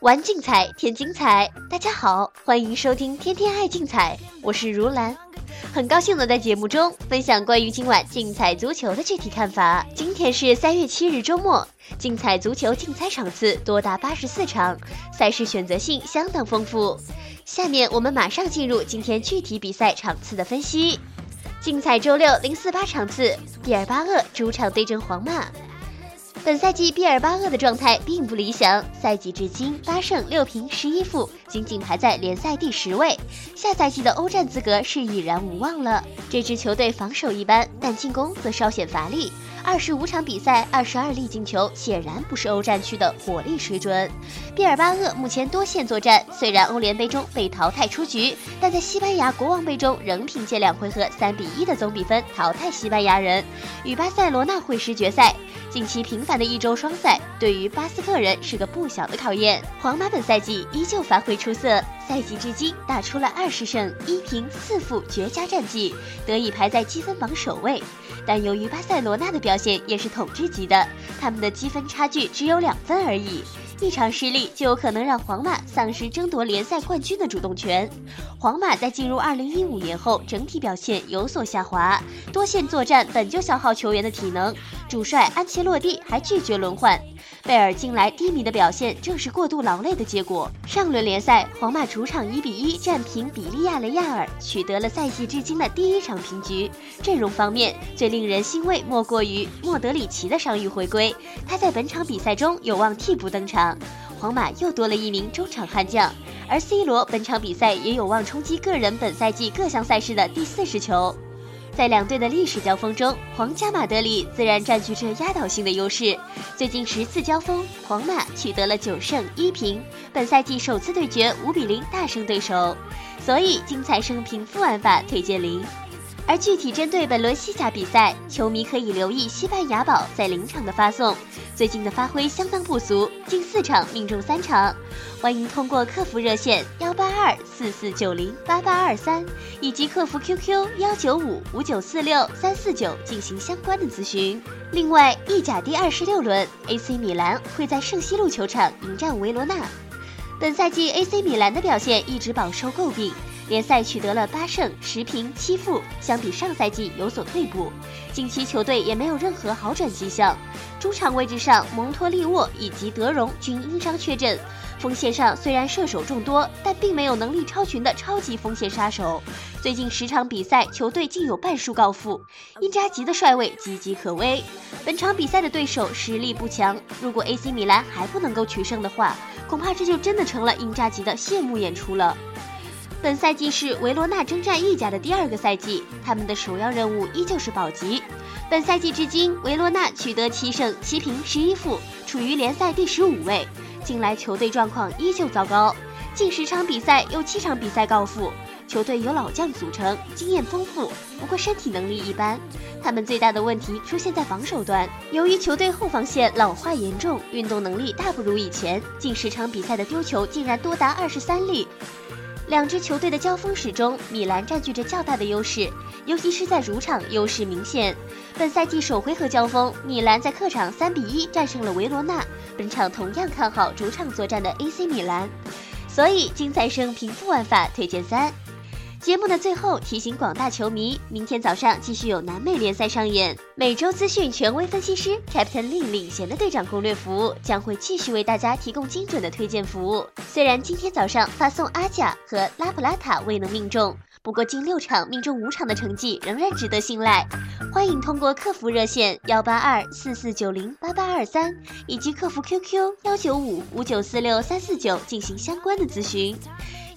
玩竞彩添精彩，大家好，欢迎收听天天爱竞彩，我是如兰，很高兴能在节目中分享关于今晚竞彩足球的具体看法。今天是三月七日周末，竞彩足球竞猜场次多达八十四场，赛事选择性相当丰富。下面我们马上进入今天具体比赛场次的分析。精彩周六零四八场次，毕尔巴鄂主场对阵皇马。本赛季毕尔巴鄂的状态并不理想，赛季至今八胜六平十一负，仅仅排在联赛第十位。下赛季的欧战资格是已然无望了。这支球队防守一般，但进攻则稍显乏力。二十五场比赛，二十二粒进球，显然不是欧战区的火力水准。毕尔巴鄂目前多线作战，虽然欧联杯中被淘汰出局，但在西班牙国王杯中仍凭借两回合三比一的总比分淘汰西班牙人，与巴塞罗那会师决赛。近期频繁的一周双赛，对于巴斯克人是个不小的考验。皇马本赛季依旧发挥出色，赛季至今打出了二十胜一平四负绝佳战绩，得以排在积分榜首位。但由于巴塞罗那的表现也是统治级的，他们的积分差距只有两分而已。一场失利就有可能让皇马丧失争夺联赛冠军的主动权。皇马在进入2015年后，整体表现有所下滑，多线作战本就消耗球员的体能，主帅安切洛蒂还拒绝轮换。贝尔近来低迷的表现正是过度劳累的结果。上轮联赛，皇马主场1比1战平比利亚雷亚尔，取得了赛季至今的第一场平局。阵容方面，最令人欣慰莫过于莫德里奇的伤愈回归，他在本场比赛中有望替补登场。皇马又多了一名中场悍将，而 C 罗本场比赛也有望冲击个人本赛季各项赛事的第四十球。在两队的历史交锋中，皇家马德里自然占据着压倒性的优势。最近十次交锋，皇马取得了九胜一平，本赛季首次对决五比零大胜对手，所以精彩胜平负玩法推荐零。而具体针对本轮西甲比赛，球迷可以留意西班牙宝在临场的发送，最近的发挥相当不俗，近四场命中三场。欢迎通过客服热线幺八二四四九零八八二三以及客服 QQ 幺九五五九四六三四九进行相关的咨询。另外，意甲第二十六轮，AC 米兰会在圣西路球场迎战维罗纳。本赛季 AC 米兰的表现一直饱受诟病。联赛取得了八胜十平七负，相比上赛季有所退步。近期球队也没有任何好转迹象。中场位置上，蒙托利沃以及德容均因伤缺阵。锋线上虽然射手众多，但并没有能力超群的超级锋线杀手。最近十场比赛，球队竟有半数告负。因扎吉的帅位岌岌可危。本场比赛的对手实力不强，如果 AC 米兰还不能够取胜的话，恐怕这就真的成了因扎吉的谢幕演出了。本赛季是维罗纳征战意甲的第二个赛季，他们的首要任务依旧是保级。本赛季至今，维罗纳取得七胜七平十一负，处于联赛第十五位。近来球队状况依旧糟糕，近十场比赛有七场比赛告负。球队由老将组成，经验丰富，不过身体能力一般。他们最大的问题出现在防守端，由于球队后防线老化严重，运动能力大不如以前，近十场比赛的丢球竟然多达二十三粒。两支球队的交锋史中，米兰占据着较大的优势，尤其是在主场优势明显。本赛季首回合交锋，米兰在客场三比一战胜了维罗纳。本场同样看好主场作战的 AC 米兰，所以精彩胜平负玩法推荐三。节目的最后提醒广大球迷，明天早上继续有南美联赛上演。每周资讯权威分析师 Captain 令领衔的队长攻略服务将会继续为大家提供精准的推荐服务。虽然今天早上发送阿贾和拉普拉塔未能命中，不过近六场命中五场的成绩仍然值得信赖。欢迎通过客服热线幺八二四四九零八八二三以及客服 QQ 幺九五五九四六三四九进行相关的咨询。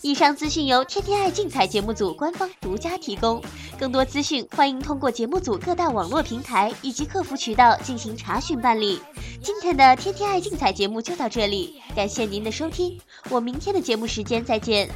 以上资讯由天天爱竞彩节目组官方独家提供，更多资讯欢迎通过节目组各大网络平台以及客服渠道进行查询办理。今天的天天爱竞彩节目就到这里，感谢您的收听，我明天的节目时间再见。